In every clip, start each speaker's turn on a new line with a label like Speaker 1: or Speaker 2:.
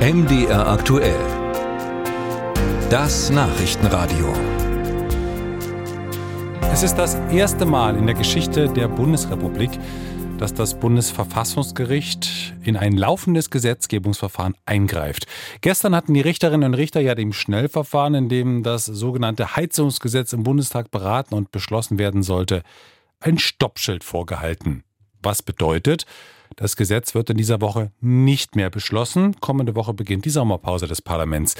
Speaker 1: MDR aktuell. Das Nachrichtenradio.
Speaker 2: Es ist das erste Mal in der Geschichte der Bundesrepublik, dass das Bundesverfassungsgericht in ein laufendes Gesetzgebungsverfahren eingreift. Gestern hatten die Richterinnen und Richter ja dem Schnellverfahren, in dem das sogenannte Heizungsgesetz im Bundestag beraten und beschlossen werden sollte, ein Stoppschild vorgehalten. Was bedeutet, das Gesetz wird in dieser Woche nicht mehr beschlossen. Kommende Woche beginnt die Sommerpause des Parlaments.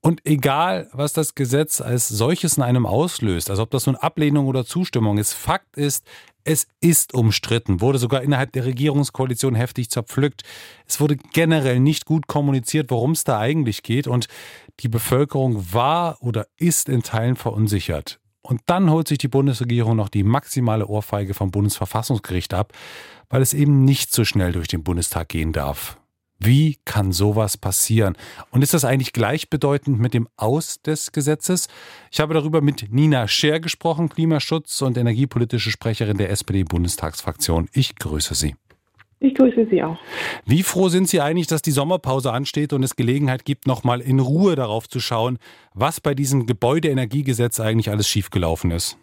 Speaker 2: Und egal, was das Gesetz als solches in einem auslöst, also ob das nun Ablehnung oder Zustimmung ist, Fakt ist, es ist umstritten, wurde sogar innerhalb der Regierungskoalition heftig zerpflückt. Es wurde generell nicht gut kommuniziert, worum es da eigentlich geht. Und die Bevölkerung war oder ist in Teilen verunsichert. Und dann holt sich die Bundesregierung noch die maximale Ohrfeige vom Bundesverfassungsgericht ab, weil es eben nicht so schnell durch den Bundestag gehen darf. Wie kann sowas passieren? Und ist das eigentlich gleichbedeutend mit dem Aus des Gesetzes? Ich habe darüber mit Nina Scher gesprochen, Klimaschutz- und energiepolitische Sprecherin der SPD-Bundestagsfraktion. Ich grüße Sie.
Speaker 3: Ich grüße Sie auch.
Speaker 2: Wie froh sind Sie eigentlich, dass die Sommerpause ansteht und es Gelegenheit gibt, nochmal in Ruhe darauf zu schauen, was bei diesem Gebäudeenergiegesetz eigentlich alles schiefgelaufen ist?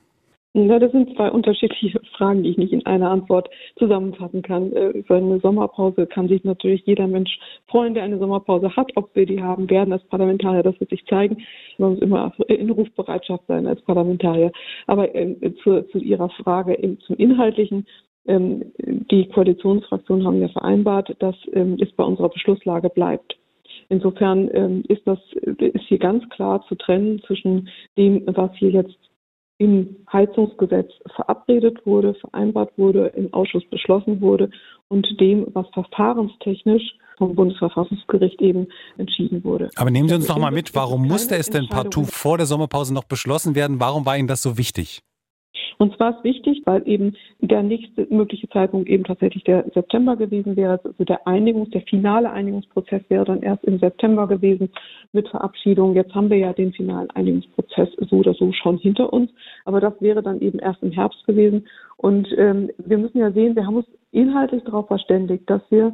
Speaker 3: Na, das sind zwei unterschiedliche Fragen, die ich nicht in einer Antwort zusammenfassen kann. Äh, über eine Sommerpause kann sich natürlich jeder Mensch freuen, der eine Sommerpause hat. Ob wir die haben werden als Parlamentarier, das wird sich zeigen. Man muss immer in Rufbereitschaft sein als Parlamentarier. Aber äh, zu, zu Ihrer Frage zum Inhaltlichen. Ähm, die Koalitionsfraktionen haben ja vereinbart, dass ähm, es bei unserer Beschlusslage bleibt. Insofern ähm, ist das ist hier ganz klar zu trennen zwischen dem, was hier jetzt im Heizungsgesetz verabredet wurde, vereinbart wurde, im Ausschuss beschlossen wurde und dem, was verfahrenstechnisch vom Bundesverfassungsgericht eben entschieden wurde.
Speaker 2: Aber nehmen Sie uns noch mal mit, warum musste es denn partout vor der Sommerpause noch beschlossen werden? Warum war Ihnen das so wichtig?
Speaker 3: Und zwar ist wichtig, weil eben der nächste mögliche Zeitpunkt eben tatsächlich der September gewesen wäre. Also der Einigungs-, der finale Einigungsprozess wäre dann erst im September gewesen mit Verabschiedung. Jetzt haben wir ja den finalen Einigungsprozess so oder so schon hinter uns. Aber das wäre dann eben erst im Herbst gewesen. Und ähm, wir müssen ja sehen, wir haben uns inhaltlich darauf verständigt, dass wir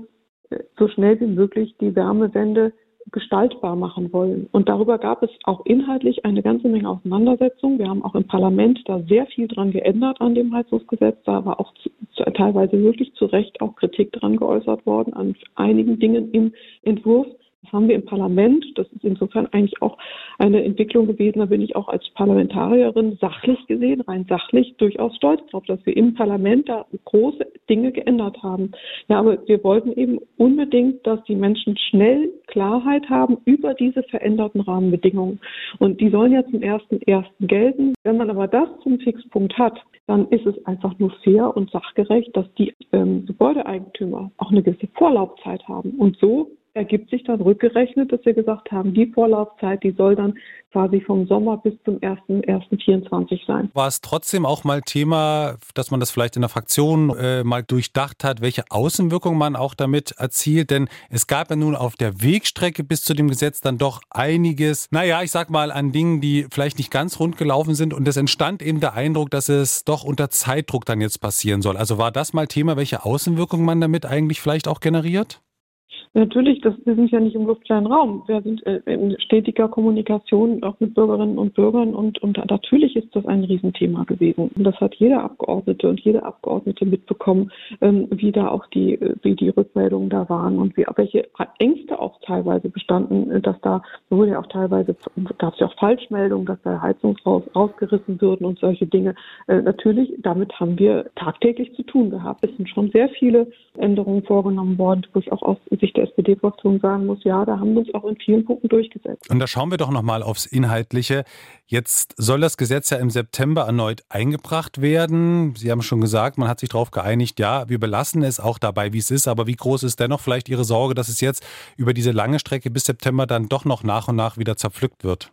Speaker 3: äh, so schnell wie möglich die Wärmewende gestaltbar machen wollen. Und darüber gab es auch inhaltlich eine ganze Menge Auseinandersetzungen. Wir haben auch im Parlament da sehr viel dran geändert an dem Heizungsgesetz. Da war auch zu, zu, teilweise wirklich zu Recht auch Kritik dran geäußert worden an einigen Dingen im Entwurf. Das haben wir im Parlament. Das ist insofern eigentlich auch eine Entwicklung gewesen. Da bin ich auch als Parlamentarierin sachlich gesehen, rein sachlich, durchaus stolz darauf, dass wir im Parlament da große Dinge geändert haben. Ja, aber wir wollten eben unbedingt, dass die Menschen schnell Klarheit haben über diese veränderten Rahmenbedingungen. Und die sollen ja zum ersten ersten gelten. Wenn man aber das zum Fixpunkt hat, dann ist es einfach nur fair und sachgerecht, dass die ähm, Gebäudeeigentümer auch eine gewisse Vorlaufzeit haben. Und so ergibt sich dann rückgerechnet, dass wir gesagt haben, die Vorlaufzeit, die soll dann quasi vom Sommer bis zum 1.1.24 sein.
Speaker 2: War es trotzdem auch mal Thema, dass man das vielleicht in der Fraktion äh, mal durchdacht hat, welche Außenwirkung man auch damit erzielt? Denn es gab ja nun auf der Wegstrecke bis zu dem Gesetz dann doch einiges, naja, ich sag mal, an Dingen, die vielleicht nicht ganz rund gelaufen sind. Und es entstand eben der Eindruck, dass es doch unter Zeitdruck dann jetzt passieren soll. Also war das mal Thema, welche Außenwirkung man damit eigentlich vielleicht auch generiert?
Speaker 3: Natürlich, das, wir sind ja nicht im luftleeren Raum. Wir sind äh, in stetiger Kommunikation auch mit Bürgerinnen und Bürgern und, und natürlich ist das ein Riesenthema gewesen. Und das hat jeder Abgeordnete und jede Abgeordnete mitbekommen, ähm, wie da auch die, wie die Rückmeldungen da waren und wie, welche Ängste auch teilweise bestanden, dass da wurde ja auch teilweise, gab es ja auch Falschmeldungen, dass da Heizungshaus rausgerissen würden und solche Dinge. Äh, natürlich, damit haben wir tagtäglich zu tun gehabt. Es sind schon sehr viele Änderungen vorgenommen worden, wo aus Sicht der SPD-Fraktion sagen muss, ja, da haben wir uns auch in vielen Punkten durchgesetzt.
Speaker 2: Und da schauen wir doch nochmal aufs Inhaltliche. Jetzt soll das Gesetz ja im September erneut eingebracht werden. Sie haben schon gesagt, man hat sich darauf geeinigt, ja, wir belassen es auch dabei, wie es ist. Aber wie groß ist dennoch vielleicht Ihre Sorge, dass es jetzt über diese lange Strecke bis September dann doch noch nach und nach wieder zerpflückt wird?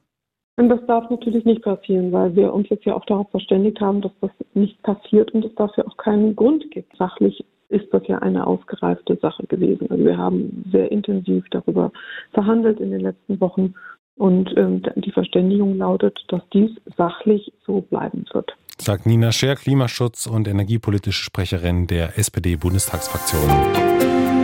Speaker 3: Und das darf natürlich nicht passieren, weil wir uns jetzt ja auch darauf verständigt haben, dass das nicht passiert und es dafür auch keinen Grund gibt. Sachlich ist das ja eine ausgereifte Sache gewesen. Also wir haben sehr intensiv darüber verhandelt in den letzten Wochen und ähm, die Verständigung lautet, dass dies sachlich so bleiben wird.
Speaker 2: Sagt Nina Scher, Klimaschutz- und energiepolitische Sprecherin der SPD-Bundestagsfraktion.